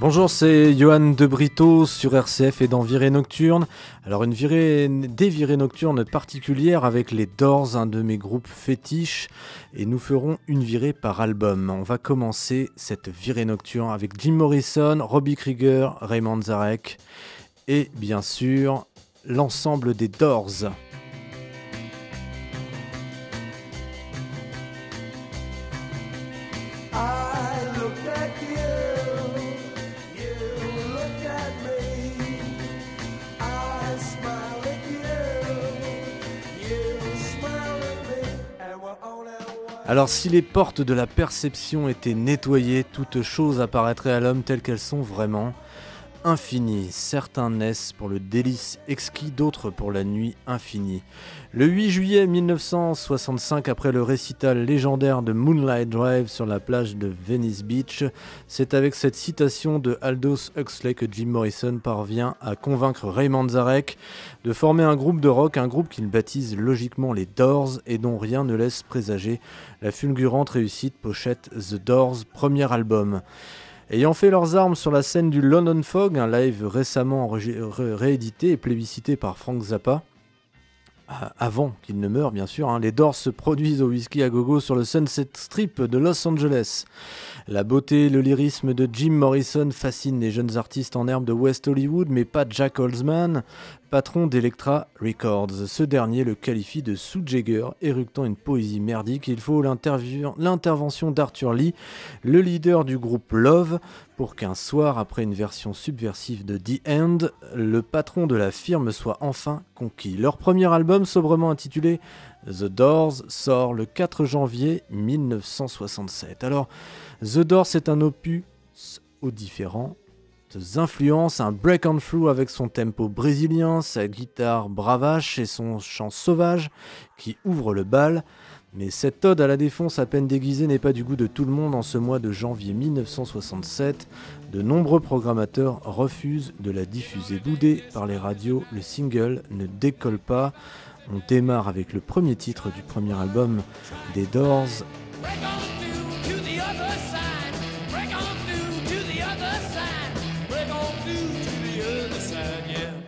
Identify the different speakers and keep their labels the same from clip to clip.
Speaker 1: Bonjour, c'est Johan de Brito sur RCF et dans Virée Nocturne. Alors une virée, des virées nocturnes particulières avec les Doors, un de mes groupes fétiches, et nous ferons une virée par album. On va commencer cette virée nocturne avec Jim Morrison, Robbie Krieger, Raymond Zarek et bien sûr l'ensemble des Doors. Alors si les portes de la perception étaient nettoyées, toutes choses apparaîtraient à l'homme telles qu'elles sont vraiment infinies. Certains naissent pour le délice exquis, d'autres pour la nuit infinie. Le 8 juillet 1965, après le récital légendaire de Moonlight Drive sur la plage de Venice Beach, c'est avec cette citation de Aldous Huxley que Jim Morrison parvient à convaincre Raymond Zarek de former un groupe de rock, un groupe qu'il baptise logiquement les Doors et dont rien ne laisse présager la fulgurante réussite pochette The Doors, premier album. Ayant fait leurs armes sur la scène du London Fog, un live récemment réédité et plébiscité par Frank Zappa, avant qu'il ne meure bien sûr, hein. les Doors se produisent au whisky à gogo sur le Sunset Strip de Los Angeles. La beauté, le lyrisme de Jim Morrison fascinent les jeunes artistes en herbe de West Hollywood, mais pas Jack Holzman, patron d'Electra Records. Ce dernier le qualifie de sous Jagger, éructant une poésie merdique. Il faut l'intervention d'Arthur Lee, le leader du groupe Love, pour qu'un soir, après une version subversive de The End, le patron de la firme soit enfin conquis. Leur premier album, sobrement intitulé The Doors, sort le 4 janvier 1967. Alors, The Doors, c'est un opus aux différentes influences, un break and through avec son tempo brésilien, sa guitare bravache et son chant sauvage qui ouvre le bal. Mais cette ode à la défense à peine déguisée n'est pas du goût de tout le monde en ce mois de janvier 1967. De nombreux programmateurs refusent de la diffuser. Boudé par les radios, le single ne décolle pas. On démarre avec le premier titre du premier album des Doors,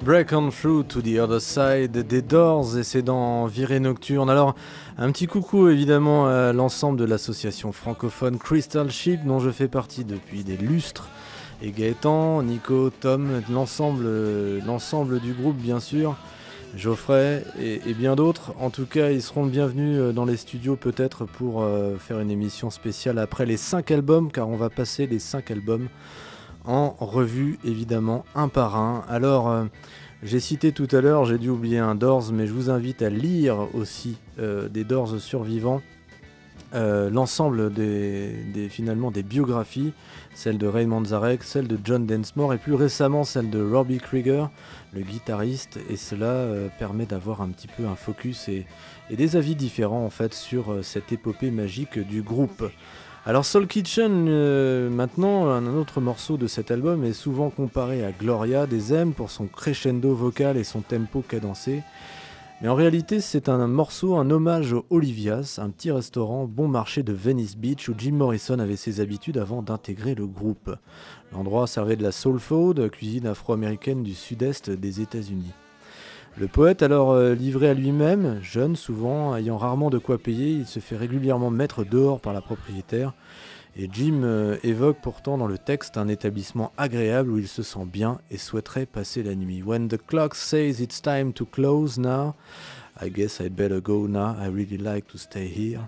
Speaker 1: Break on through to the other side des Doors et c'est dans Virée Nocturne. Alors, un petit coucou évidemment à l'ensemble de l'association francophone Crystal Ship dont je fais partie depuis des lustres. Et Gaëtan, Nico, Tom, l'ensemble, l'ensemble du groupe bien sûr, Geoffrey et, bien d'autres. En tout cas, ils seront bienvenus euh, dans les studios peut-être pour euh, faire une émission spéciale après les 5 albums car on va passer les 5 albums en revue évidemment un par un. Alors euh, j'ai cité tout à l'heure, j'ai dû oublier un Doors, mais je vous invite à lire aussi euh, des Doors survivants. Euh, l'ensemble des, finalement des biographies, celle de Raymond Zarek, celle de John Densmore et plus récemment celle de Robbie Krieger, le guitariste, et cela permet d'avoir un petit peu un focus et, et, des avis différents en fait sur cette épopée magique du groupe. Alors Soul Kitchen, euh, maintenant, un autre morceau de cet album est souvent comparé à Gloria des M pour son crescendo vocal et son tempo cadencé. Mais en réalité, c'est un morceau, un hommage au Olivia's, un petit restaurant bon marché de Venice Beach où Jim Morrison avait ses habitudes avant d'intégrer le groupe. L'endroit servait de la soul food, cuisine afro-américaine du sud-est des États-Unis. Le poète, alors euh, livré à lui-même, jeune souvent, ayant rarement de quoi payer, il se fait régulièrement mettre dehors par la propriétaire. Et Jim euh, évoque pourtant dans le texte un établissement agréable où il se sent bien et souhaiterait passer la nuit. When the clock says it's time to close now, I guess I'd better go now. I really like to stay here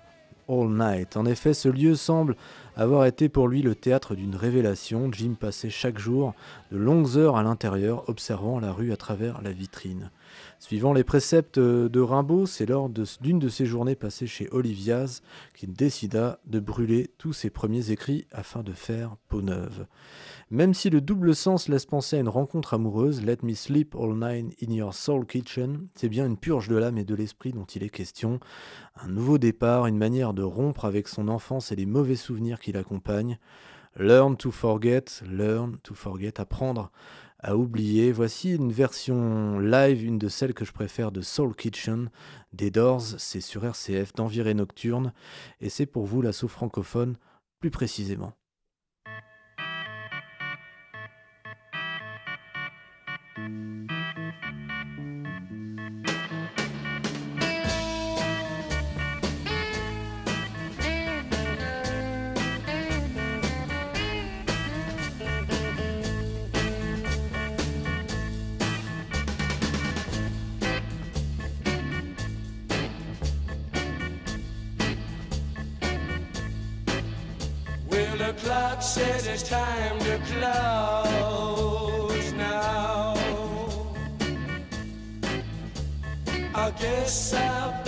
Speaker 1: all night. En effet, ce lieu semble avoir été pour lui le théâtre d'une révélation. Jim passait chaque jour de longues heures à l'intérieur, observant la rue à travers la vitrine. Suivant les préceptes de Rimbaud, c'est lors d'une de, ses journées passées chez Oliviaz qu'il décida de brûler tous ses premiers écrits afin de faire peau neuve. Même si le double sens laisse penser à une rencontre amoureuse, Let Me Sleep All Night in Your Soul Kitchen, c'est bien une purge de l'âme et de l'esprit dont il est question, un nouveau départ, une manière de rompre avec son enfance et les mauvais souvenirs qui l'accompagnent. Learn to forget, learn to forget, apprendre à oublier. Voici une version live, une de celles que je préfère de Soul Kitchen des Doors. C'est sur RCF d'Enviré Nocturne et c'est pour vous l'assaut francophone plus précisément.
Speaker 2: it's time to close now. I guess I've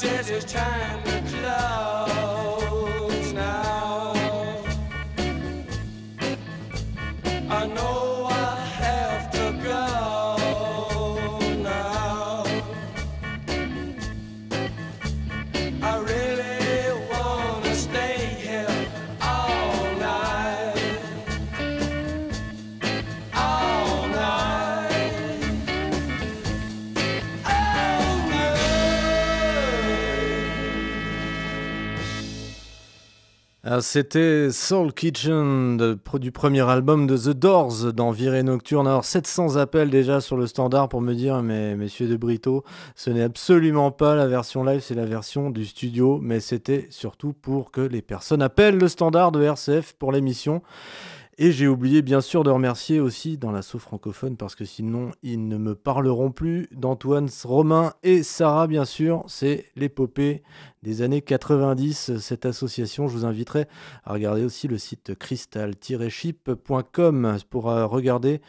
Speaker 2: says it's time
Speaker 1: C'était Soul Kitchen du premier album de The Doors dans Virée Nocturne. Alors 700 appels déjà sur le standard pour me dire mais messieurs de Brito, ce n'est absolument pas la version live, c'est la version du studio, mais c'était surtout pour que les personnes appellent le standard de RCF pour l'émission. Et j'ai oublié bien sûr de remercier aussi dans l'assaut francophone, parce que sinon ils ne me parleront plus, d'Antoine, Romain et Sarah bien sûr. C'est l'épopée des années 90, cette association. Je vous inviterai à regarder aussi le site crystal-ship.com pour euh, regarder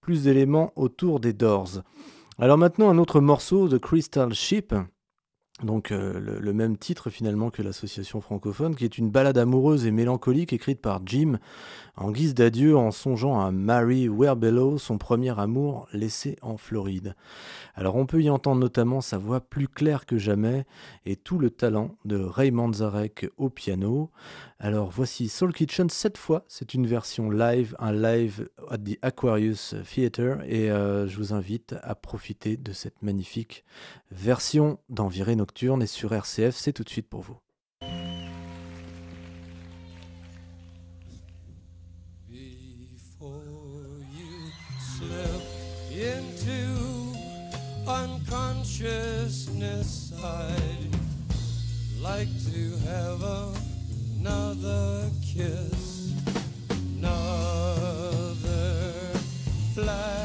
Speaker 1: plus d'éléments autour des Doors. Alors maintenant un autre morceau de Crystal Ship. Donc euh, le, même titre finalement que l'association francophone, qui est une ballade amoureuse et mélancolique écrite par Jim en guise d'adieu en songeant à Mary Werbellow, son premier amour laissé en Floride. Alors on peut y entendre notamment sa voix plus claire que jamais et tout le talent de Ray Manzarek au piano. Alors voici Soul Kitchen, cette fois c'est une version live, un live at the Aquarius Theatre et euh, je vous invite à profiter de cette magnifique version d'Enviré Nocturne et sur RCF c'est tout de suite pour vous. unconsciousness, I'd like to have another kiss, another flashing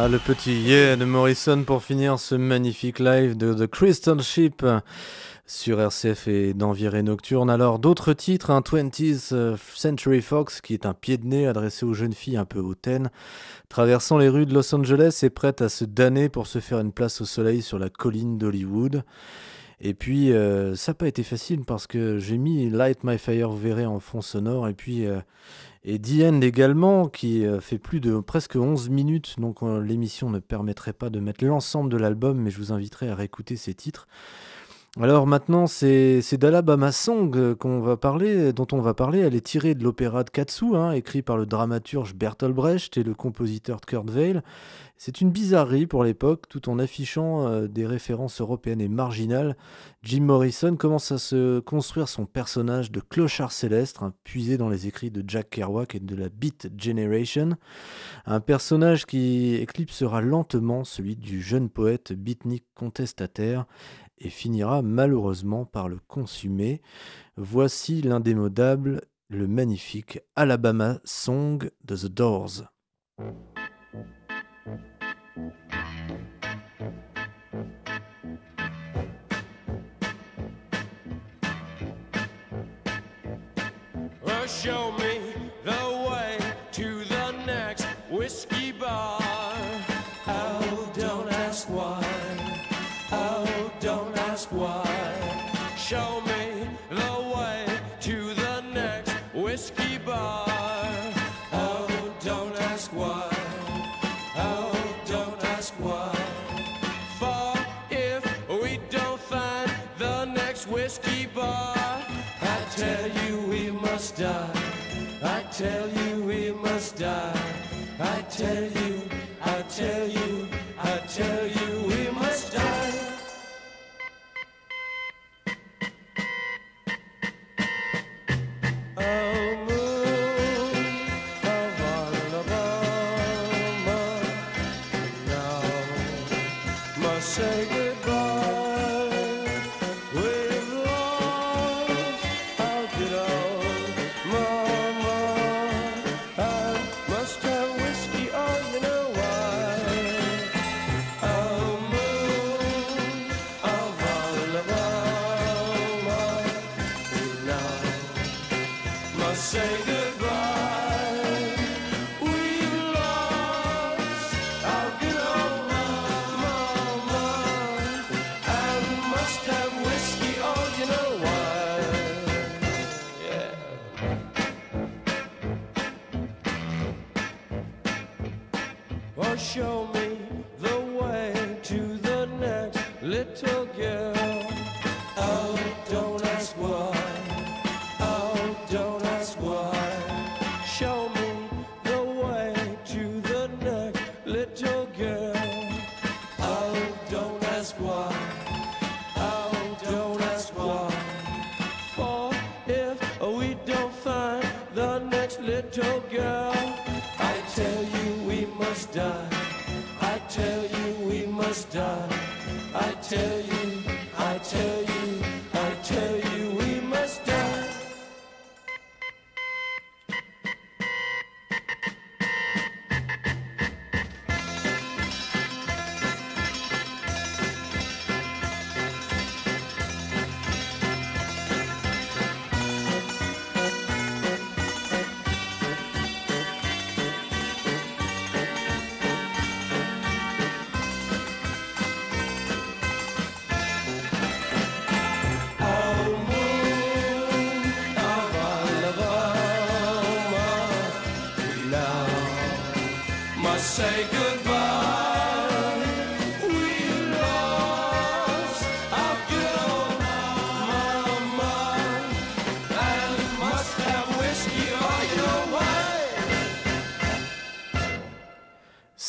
Speaker 1: Ah, le petit yeah de Morrison pour finir ce magnifique live de The Crystal Ship sur RCF et dans Virée Nocturne. Alors, d'autres titres, un 20th Century Fox qui est un pied de nez adressé aux jeunes filles un peu hautaines, traversant les rues de Los Angeles et prête à se damner pour se faire une place au soleil sur la colline d'Hollywood. Et puis, euh, ça n'a pas été facile parce que j'ai mis Light My Fire, vous en fond sonore. Et puis, euh, et Diane également, qui euh, fait plus de presque 11 minutes. Donc, euh, l'émission ne permettrait pas de mettre l'ensemble de l'album, mais je vous inviterai à réécouter ces titres. Alors maintenant, c'est d'Alabama Song euh, qu'on va parler, dont on va parler. Elle est tirée de l'opéra de Katsu, hein, écrit par le dramaturge Bertolt Brecht et le compositeur Kurt Weill. C'est une bizarrerie pour l'époque, tout en affichant euh, des références européennes et marginales. Jim Morrison commence à se construire son personnage de clochard céleste, hein, puisé dans les écrits de Jack Kerouac et de la Beat Generation. Un personnage qui éclipsera lentement celui du jeune poète beatnik contestataire et finira malheureusement par le consumer. Voici l'indémodable, le magnifique Alabama Song de The Doors.
Speaker 2: Well, show me the way to the next whiskey bar. Oh, don't ask why. Oh, don't ask why. Show whiskey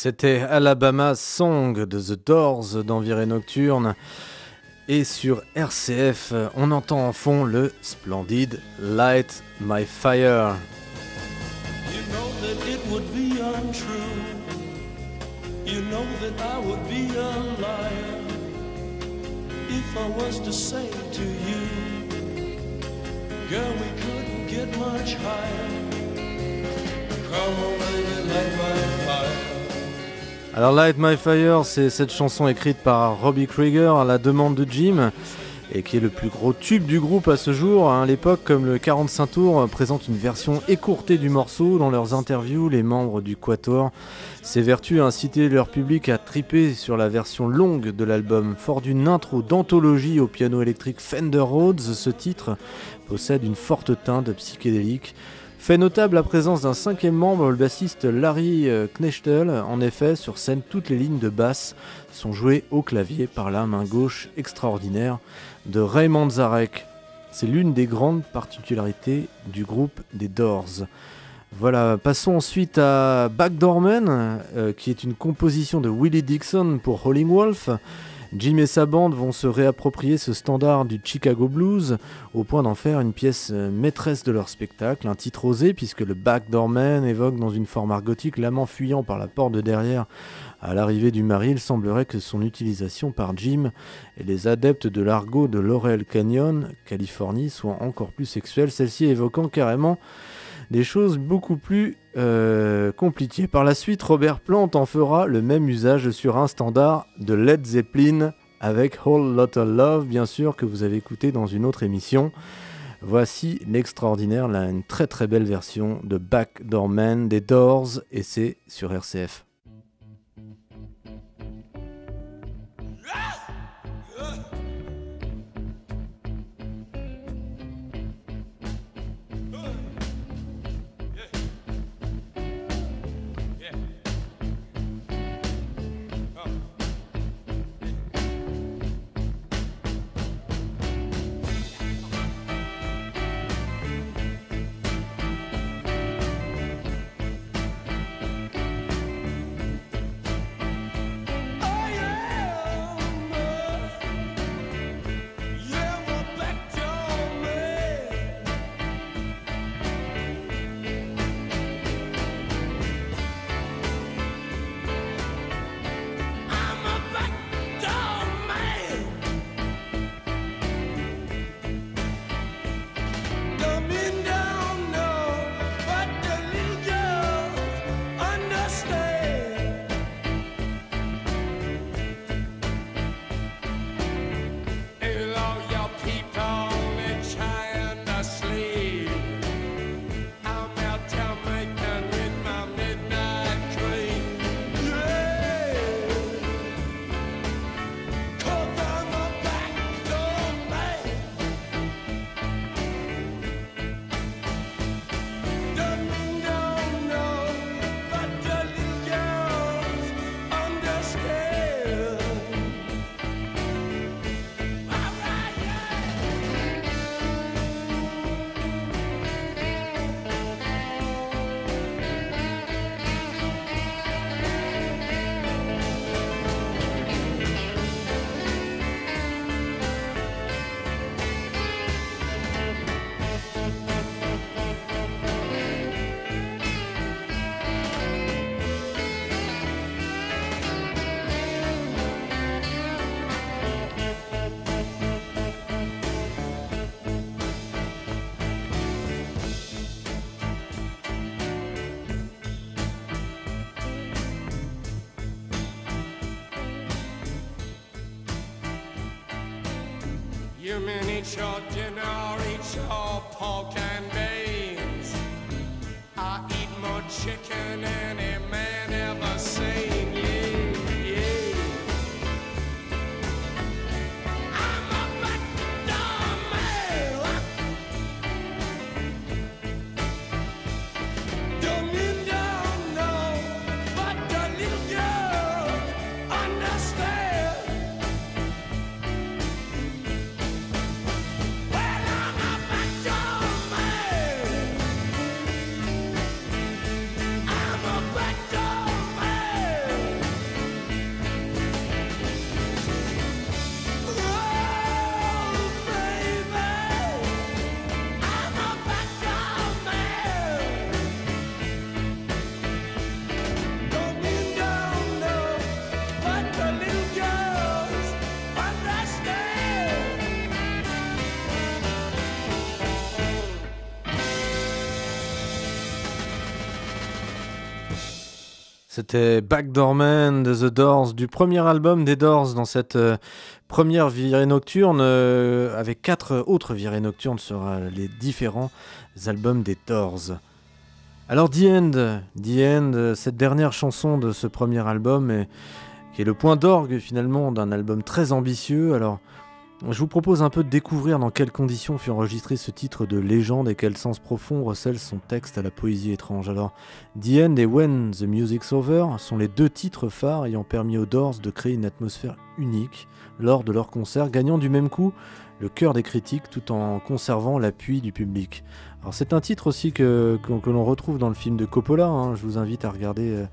Speaker 1: C'était Alabama Song de The Doors dans Virée Nocturne. Et sur RCF, on entend en fond le splendide Light My Fire.
Speaker 2: You know that it would be untrue. You know that I would be a liar if I was to say to you, girl, we couldn't get much higher. Come on, baby, light my fire.
Speaker 1: Alors Light My Fire, c'est cette chanson écrite par Robbie Krieger à la demande de Jim et qui est le plus gros tube du groupe à ce jour. À l'époque, comme le 45 tours présente une version écourtée du morceau dans leurs interviews, les membres du Quator s'évertuent à inciter leur public à triper sur la version longue de l'album. Fort d'une intro d'anthologie au piano électrique Fender Rhodes, ce titre possède une forte teinte psychédélique fait notable la présence d'un cinquième membre, le bassiste Larry euh, Knechtel. En effet, sur scène, toutes les lignes de basse sont jouées au clavier par la main gauche extraordinaire de Raymond Zarek. C'est l'une des grandes particularités du groupe des Doors. Voilà, passons ensuite à Backdoorman, euh, qui est une composition de Willie Dixon pour Howling Wolf. Jim et sa bande vont se réapproprier ce standard du Chicago Blues au point d'en faire une pièce euh, maîtresse de leur spectacle, un titre osé puisque le Backdoorman évoque dans une forme argotique l'amant fuyant par la porte de derrière à l'arrivée du mari. Il semblerait que son utilisation par Jim et les adeptes de l'argot de Laurel Canyon, Californie, soit encore plus sexuelle, celle-ci évoquant carrément des choses beaucoup plus euh, compliquées. Par la suite, Robert Plant en fera le même usage sur un standard de Led Zeppelin avec Whole Lotta Love, bien sûr, que vous avez écouté dans une autre émission. Voici l'extraordinaire, là, une très très belle version de Backdoor Man des Doors, et c'est sur RCF.
Speaker 2: You mean eat your dinner, eat your pork and
Speaker 1: C'était Backdoorman de The Doors, du premier album des Doors dans cette euh, première virée nocturne, euh, avec quatre autres virées nocturnes sur euh, les différents albums des Doors. Alors The End, The End, cette dernière chanson de ce premier album, qui est le point d'orgue finalement d'un album très ambitieux. Je vous propose un peu de découvrir dans quelles conditions fut enregistré ce titre de légende et quel sens profond recèle son texte à la poésie étrange. Alors, The et When the Music's Over sont les deux titres phares ayant permis aux Doors de créer une atmosphère unique lors de leur concert, gagnant du même coup le cœur des critiques tout en conservant l'appui du public. Alors c'est un titre aussi que, l'on retrouve dans le film de Coppola, hein. je vous invite à regarder euh,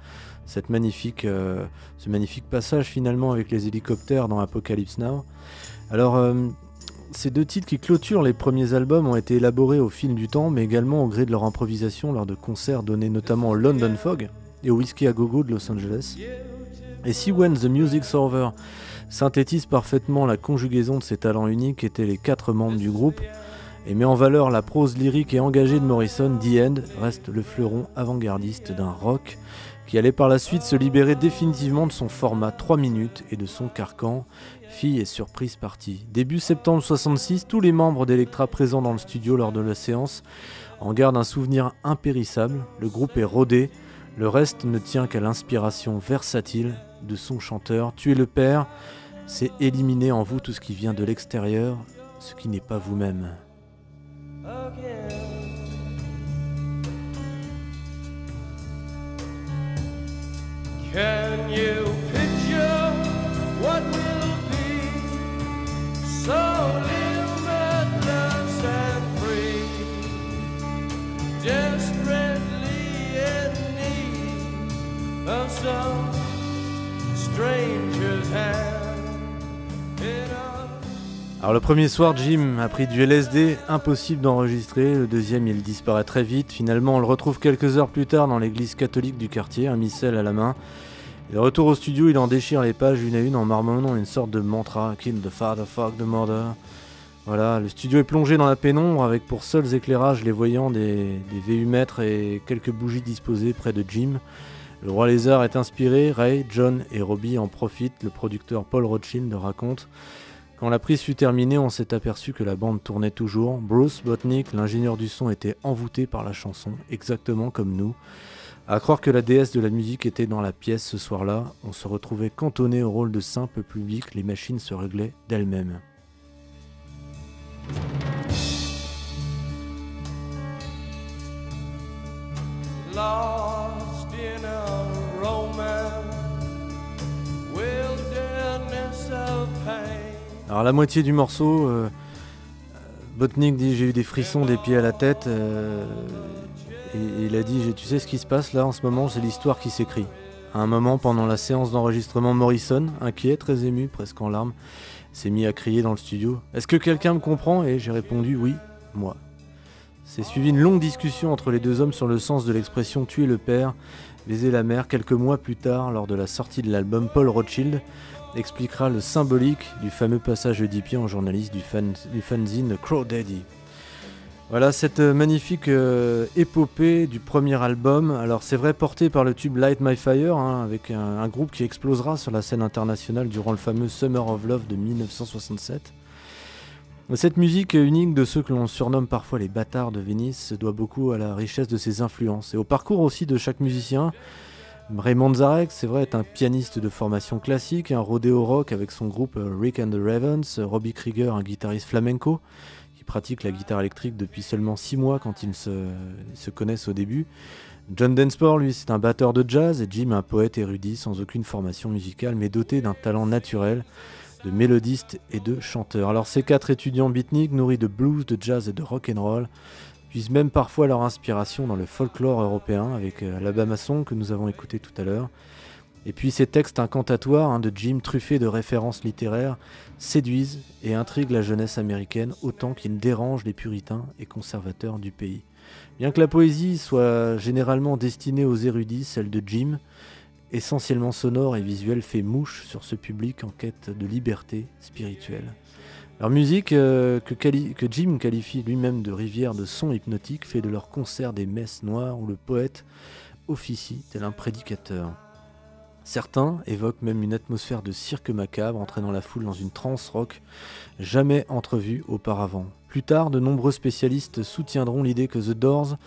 Speaker 1: euh, ce magnifique passage finalement avec les hélicoptères dans Apocalypse Now. Alors, euh, ces deux titres qui clôturent les premiers albums ont été élaborés au fil du temps, mais également au gré de leur improvisation lors de concerts donnés notamment au London Fog et au Whiskey à Gogo de Los Angeles. Et si When the Music's Over synthétise parfaitement la conjugaison de ces talents uniques étaient les quatre membres du groupe, et met en valeur la prose lyrique et engagée de Morrison, The End reste le fleuron avant-gardiste d'un rock qui allait par la suite se libérer définitivement de son format 3 minutes et de son carcan Fille et surprise partie. Début septembre 66, tous les membres d'Electra présents dans le studio lors de la séance en gardent un souvenir impérissable. Le groupe est rodé, le reste ne tient qu'à l'inspiration versatile de son chanteur. Tuer le père, c'est éliminer en vous tout ce qui vient de l'extérieur, ce qui n'est pas vous-même. Alors le premier soir, Jim a pris du LSD, impossible d'enregistrer. Le deuxième, il disparaît très vite. Finalement, on le retrouve quelques heures plus tard dans l'église catholique du quartier, un missel à la main. De retour au studio, il en déchire les pages une à une en marmonnant une sorte de mantra Kill the father, fuck the mother. Voilà, le studio est plongé dans la pénombre avec pour seuls éclairages les voyants des, des VU mètres et quelques bougies disposées près de Jim. Le roi lézard est inspiré, Ray, John et Robbie en profitent, le producteur Paul Rothschild raconte. Quand la prise fut terminée, on s'est aperçu que la bande tournait toujours. Bruce Botnick, l'ingénieur du son, était envoûté par la chanson, exactement comme nous. À croire que la déesse de la musique était dans la pièce ce soir-là, on se retrouvait cantonné au rôle de simple public, les machines se réglaient d'elles-mêmes. Alors la moitié du morceau, euh, Botnik dit j'ai eu des frissons des pieds à la tête. Euh, et, il a dit, tu sais ce qui se passe là en ce moment, c'est l'histoire qui s'écrit. À un moment, pendant la séance d'enregistrement, Morrison, inquiet, très ému, presque en larmes, s'est mis à crier dans le studio. Est-ce que quelqu'un me comprend? Et j'ai répondu oui, moi. C'est suivi une longue discussion entre les deux hommes sur le sens de l'expression tuer le père, baiser la mère. Quelques mois plus tard, lors de la sortie de l'album, Paul Rothschild expliquera le symbolique du fameux passage d'Oedipe en journaliste du, fan, du fanzine Crow Daddy. Voilà cette euh, magnifique euh, épopée du premier album. Alors c'est vrai porté par le tube Light My Fire, hein, avec un, groupe qui explosera sur la scène internationale durant le fameux Summer of Love de 1967. Cette musique unique de ceux que l'on surnomme parfois les bâtards de Venise se doit beaucoup à la richesse de ses influences et au parcours aussi de chaque musicien. Raymond Zarek, c'est vrai, est un pianiste de formation classique, un rodéo rock avec son groupe euh, Rick and the Ravens, Robbie Krieger, un guitariste flamenco, pratique la guitare électrique depuis seulement 6 mois quand ils se, connaissent au début. John Densport, lui, c'est un batteur de jazz et Jim, un poète érudit sans aucune formation musicale mais doté d'un talent naturel de mélodiste et de chanteur. Alors ces quatre étudiants beatniks nourris de blues, de jazz et de rock and roll puisent même parfois leur inspiration dans le folklore européen avec euh, l'Alabama Song que nous avons écouté tout à l'heure. Et puis ces textes incantatoires hein, de Jim, truffés de références littéraires, séduisent et intriguent la jeunesse américaine autant qu'ils dérangent les puritains et conservateurs du pays. Bien que la poésie soit généralement destinée aux érudits, celle de Jim, essentiellement sonore et visuelle, fait mouche sur ce public en quête de liberté spirituelle. Leur musique, euh, que, que, Jim qualifie lui-même de rivière de son hypnotique, fait de leur concert des messes noires où le poète officie tel un prédicateur. Certains évoquent même une atmosphère de cirque macabre entraînant la foule dans une trance rock jamais entrevue auparavant. Plus tard, de nombreux spécialistes soutiendront l'idée que The Doors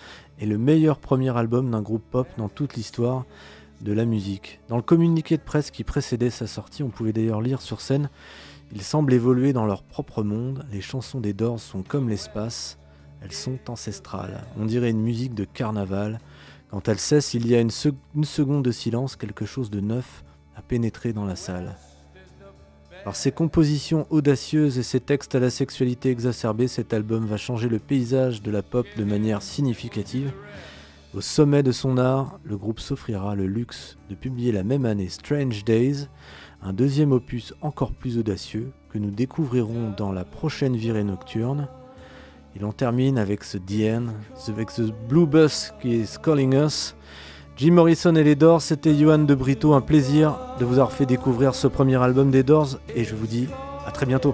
Speaker 1: est le meilleur premier album d'un groupe pop dans toute l'histoire de la musique. Dans le communiqué de presse qui précédait sa sortie, on pouvait d'ailleurs lire sur scène Ils semblent évoluer dans leur propre monde, les chansons des Doors sont comme l'espace, elles sont ancestrales. On dirait une musique de carnaval, quand elle cesse, il y a une, seconde de silence, quelque chose de neuf a pénétré dans la salle. Par ses compositions audacieuses et ses textes à la sexualité exacerbée, cet album va changer le paysage de la pop de manière significative. Au sommet de son art, le groupe s'offrira le luxe de publier la même année Strange Days, un deuxième opus encore plus audacieux que nous découvrirons dans la prochaine virée nocturne. Et l'on termine avec ce DN, avec ce Blue Bus qui est Calling Us. Jim Morrison et les Doors, c'était Johan de Brito, un plaisir de vous avoir fait découvrir ce premier album des Doors et je vous dis à très bientôt.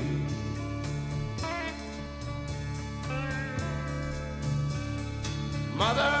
Speaker 2: Mother,